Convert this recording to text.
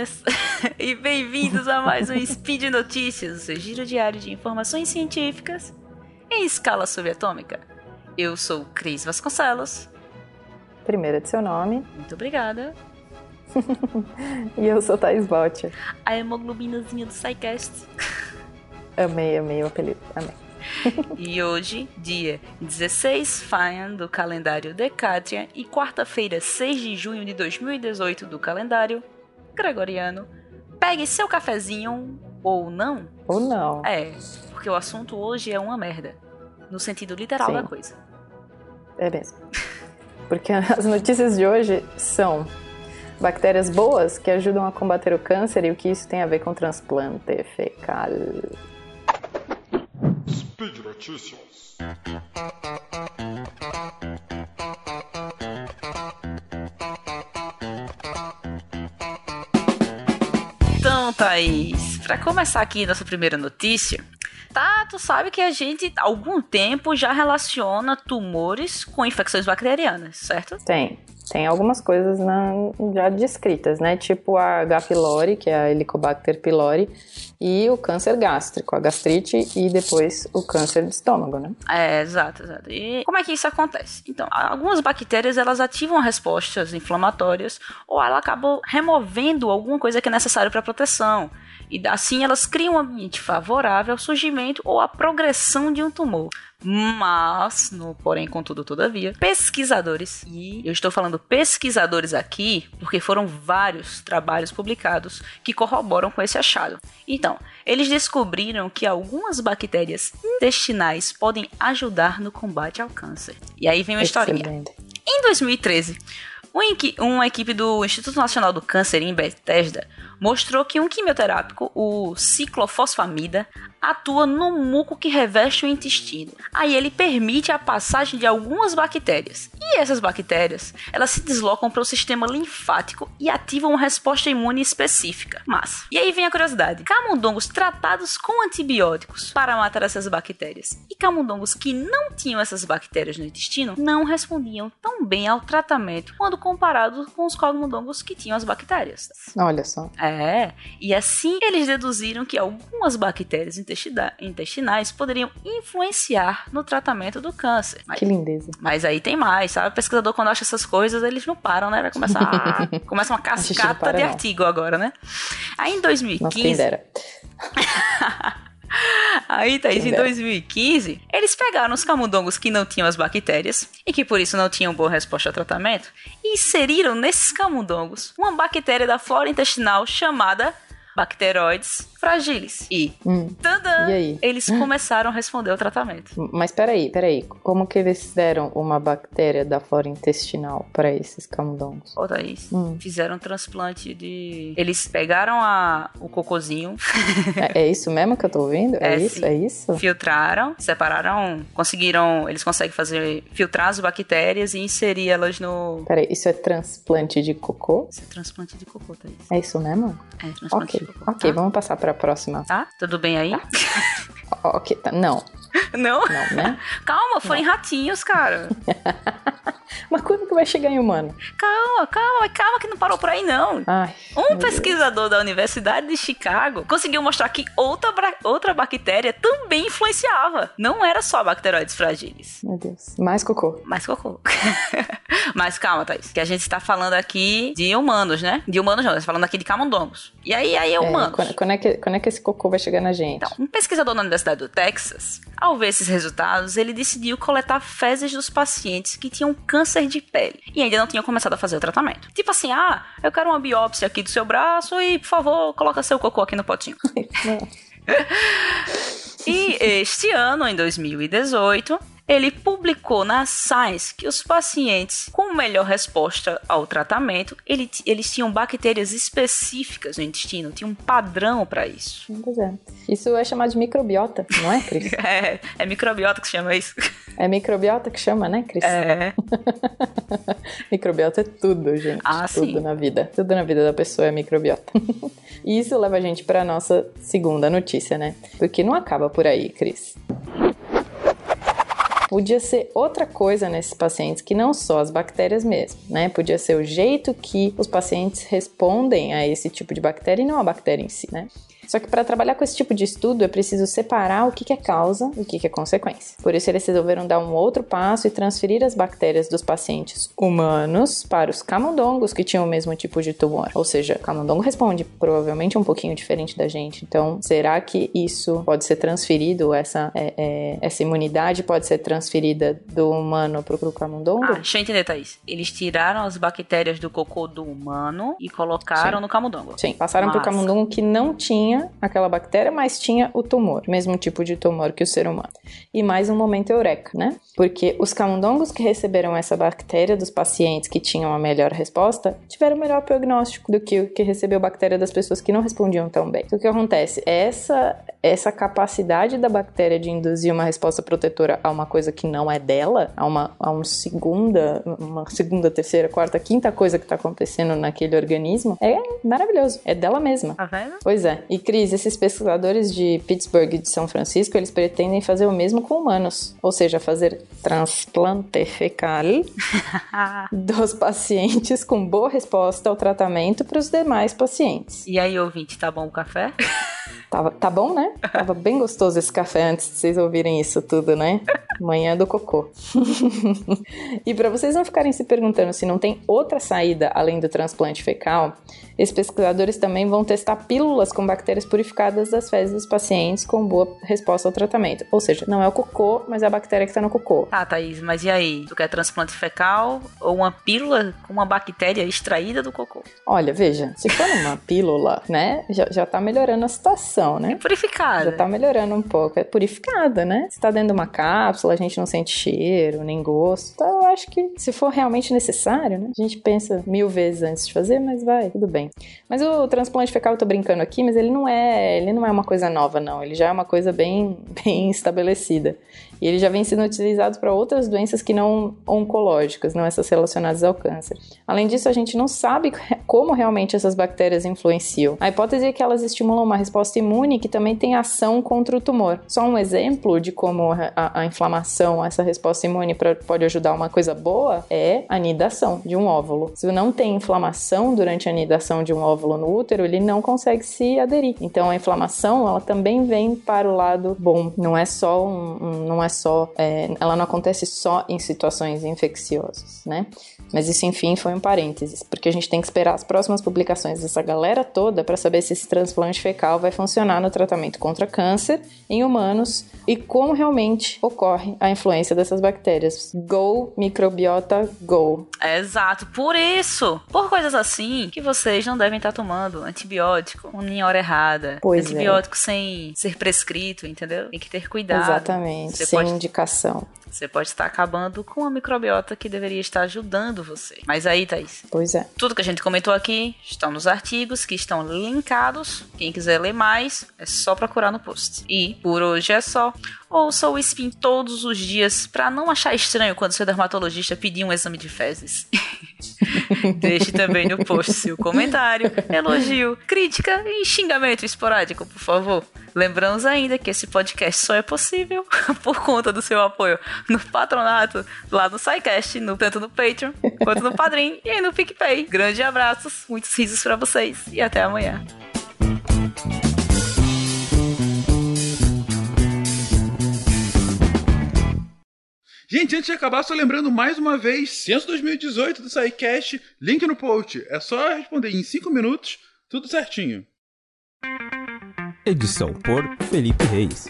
bem-vindas e bem-vindos a mais um Speed Notícias, o seu giro diário de informações científicas em escala subatômica. Eu sou Cris Vasconcelos. Primeira de seu nome. Muito obrigada. e eu sou Thais Botti. A hemoglobinazinha do SciCast. Amei, amei o apelido, amei. e hoje, dia 16 Faian do calendário Decatrian e quarta-feira, 6 de junho de 2018 do calendário Gregoriano. Pegue seu cafezinho ou não. Ou não. É, porque o assunto hoje é uma merda. No sentido literal Sim. da coisa. É mesmo. Porque as notícias de hoje são bactérias boas que ajudam a combater o câncer e o que isso tem a ver com transplante fecal. Speed Notícias. Thaís, para começar aqui nossa primeira notícia, tá, tu sabe que a gente há algum tempo já relaciona tumores com infecções bacterianas, certo? Tem. Tem algumas coisas na, já descritas, né? Tipo a H. pylori, que é a Helicobacter pylori, e o câncer gástrico, a gastrite e depois o câncer de estômago, né? É, exato, exato. E como é que isso acontece? Então, algumas bactérias elas ativam respostas inflamatórias ou ela acaba removendo alguma coisa que é necessária para proteção. E assim elas criam um ambiente favorável ao surgimento ou à progressão de um tumor. Mas, no porém, contudo, todavia, pesquisadores, e eu estou falando pesquisadores aqui porque foram vários trabalhos publicados que corroboram com esse achado. Então, eles descobriram que algumas bactérias intestinais podem ajudar no combate ao câncer. E aí vem uma historinha. Em 2013, uma equipe do Instituto Nacional do Câncer em Bethesda mostrou que um quimioterápico, o ciclofosfamida, atua no muco que reveste o intestino. Aí ele permite a passagem de algumas bactérias. E essas bactérias, elas se deslocam para o sistema linfático e ativam uma resposta imune específica. Mas, e aí vem a curiosidade: camundongos tratados com antibióticos para matar essas bactérias e camundongos que não tinham essas bactérias no intestino não respondiam tão bem ao tratamento quando comparados com os camundongos que tinham as bactérias. Olha só. É, e assim eles deduziram que algumas bactérias intestinais poderiam influenciar no tratamento do câncer. Mas, que lindeza. Mas aí tem mais, sabe? O pesquisador, quando acha essas coisas, eles não param, né? Vai começar. A... Começa uma cascata para, de não. artigo agora, né? Aí em 2015. Nossa, quem dera. Aí, Thaís, em 2015, eles pegaram os camundongos que não tinham as bactérias e que por isso não tinham boa resposta ao tratamento e inseriram nesses camundongos uma bactéria da flora intestinal chamada bacteroides fragiles. E, hum. tadã, e aí? eles começaram a responder ao tratamento. Mas peraí, peraí. Como que eles deram uma bactéria da flora intestinal para esses camundongos? Ô, Thaís, hum. fizeram um transplante de... Eles pegaram a... o cocôzinho. é, é, isso mesmo que eu tô ouvindo? É, é isso? Sim. É isso? Filtraram, separaram, conseguiram... Eles conseguem fazer... Filtrar as bactérias e inserir elas no... Peraí, isso é transplante de cocô? Isso é transplante de cocô, Thaís. É isso mesmo? É, transplante okay. Ok, tá? vamos passar pra próxima. Tá? Tudo bem aí? Tá. ok, tá. Não. Não? Não, né? Calma, foram Não. ratinhos, cara. Mas quando que vai chegar em humano? Calma, calma, calma que não parou por aí não. Ai, um pesquisador Deus. da Universidade de Chicago conseguiu mostrar que outra, outra bactéria também influenciava. Não era só bacteroides fragiles. Meu Deus. Mais cocô. Mais cocô. Mas calma, Thaís, que a gente está falando aqui de humanos, né? De humanos não, tá falando aqui de camundongos. E aí, aí é, é humanos. Quando, quando, é que, quando é que esse cocô vai chegar na gente? Então, um pesquisador na Universidade do Texas, ao ver esses resultados, ele decidiu coletar fezes dos pacientes que tinham câncer de pele e ainda não tinham começado a fazer o tratamento. Tipo assim, ah, eu quero uma biópsia aqui do seu braço e, por favor, coloca seu cocô aqui no potinho. e este ano, em 2018, ele publicou na Science que os pacientes com melhor resposta ao tratamento, ele, eles tinham bactérias específicas no intestino, tinha um padrão para isso. Pois é. Isso é chamado de microbiota, não é, Cris? é, é microbiota que chama isso. É microbiota que chama, né, Cris? É. microbiota é tudo, gente. Ah, tudo sim. na vida. Tudo na vida da pessoa é microbiota. e isso leva a gente para nossa segunda notícia, né? Porque não acaba por aí, Cris. Podia ser outra coisa nesses pacientes que não só as bactérias mesmo, né? Podia ser o jeito que os pacientes respondem a esse tipo de bactéria e não a bactéria em si, né? Só que para trabalhar com esse tipo de estudo é preciso separar o que é causa e o que é consequência. Por isso eles resolveram dar um outro passo e transferir as bactérias dos pacientes humanos para os camundongos que tinham o mesmo tipo de tumor. Ou seja, camundongo responde provavelmente um pouquinho diferente da gente. Então, será que isso pode ser transferido, essa, é, é, essa imunidade pode ser transferida do humano para o camundongo? Ah, deixa eu entender, Thaís. Eles tiraram as bactérias do cocô do humano e colocaram Sim. no camundongo. Sim, passaram para o camundongo que não tinha aquela bactéria, mas tinha o tumor, mesmo tipo de tumor que o ser humano. E mais um momento eureka, né? Porque os camundongos que receberam essa bactéria dos pacientes que tinham a melhor resposta tiveram melhor prognóstico do que o que recebeu a bactéria das pessoas que não respondiam tão bem. Então, o que acontece? Essa, essa capacidade da bactéria de induzir uma resposta protetora a uma coisa que não é dela, a uma, a uma segunda, uma segunda, terceira, quarta, quinta coisa que está acontecendo naquele organismo, é maravilhoso. É dela mesma. Tá vendo? Pois é. E Cris, esses pesquisadores de Pittsburgh e de São Francisco, eles pretendem fazer o mesmo com humanos, ou seja, fazer transplante fecal dos pacientes com boa resposta ao tratamento para os demais pacientes. E aí, ouvinte, tá bom o café? Tava, tá bom, né? Tava bem gostoso esse café antes de vocês ouvirem isso tudo, né? Manhã do cocô. e para vocês não ficarem se perguntando se não tem outra saída além do transplante fecal, esses pesquisadores também vão testar pílulas com bactérias purificadas das fezes dos pacientes com boa resposta ao tratamento. Ou seja, não é o cocô, mas é a bactéria que está no cocô. Tá, Thaís, mas e aí? Tu quer transplante fecal ou uma pílula com uma bactéria extraída do cocô? Olha, veja, se for uma pílula, né, já, já tá melhorando a situação, né? É purificada. Já tá melhorando um pouco. É purificada, né? Se tá dentro de uma cápsula, a gente não sente cheiro, nem gosto. Eu acho que se for realmente necessário, né? A gente pensa mil vezes antes de fazer, mas vai, tudo bem. Mas o transplante fecal, eu tô brincando aqui, mas ele não é, ele não é uma coisa nova, não. Ele já é uma coisa bem, bem estabelecida. E ele já vem sendo utilizado para outras doenças que não oncológicas, não essas relacionadas ao câncer. Além disso, a gente não sabe como realmente essas bactérias influenciam. A hipótese é que elas estimulam uma resposta imune que também tem ação contra o tumor. Só um exemplo de como a, a inflamação, essa resposta imune pra, pode ajudar uma coisa boa é a anidação de um óvulo. Se não tem inflamação durante a anidação de um óvulo no útero, ele não consegue se aderir. Então a inflamação, ela também vem para o lado bom. Não é só um, não é só, é, ela não acontece só em situações infecciosas, né? Mas isso, enfim, foi um parênteses, porque a gente tem que esperar as próximas publicações dessa galera toda para saber se esse transplante fecal vai funcionar no tratamento contra câncer em humanos e como realmente ocorre a influência dessas bactérias. Go, microbiota, go. Exato, por isso, por coisas assim, que vocês não devem estar tomando antibiótico em hora errada. Pois antibiótico é. sem ser prescrito, entendeu? Tem que ter cuidado. Exatamente, Você sem pode indicação. Você pode estar acabando com a microbiota que deveria estar ajudando você. Mas aí, Thaís, Pois é. tudo que a gente comentou aqui estão nos artigos que estão linkados. Quem quiser ler mais, é só procurar no post. E por hoje é só. Ouça o Spin todos os dias para não achar estranho quando seu dermatologista pedir um exame de fezes. Deixe também no post seu comentário, elogio, crítica e xingamento esporádico, por favor. Lembramos ainda que esse podcast só é possível por conta do seu apoio no patronato, lá no SciCast, no, tanto no Patreon quanto no Padrim e no PicPay. Grande abraços, muitos risos para vocês e até amanhã. Gente, antes de acabar, só lembrando mais uma vez, Censo 2018 do SciCast, link no post. É só responder em 5 minutos, tudo certinho. Edição por Felipe Reis.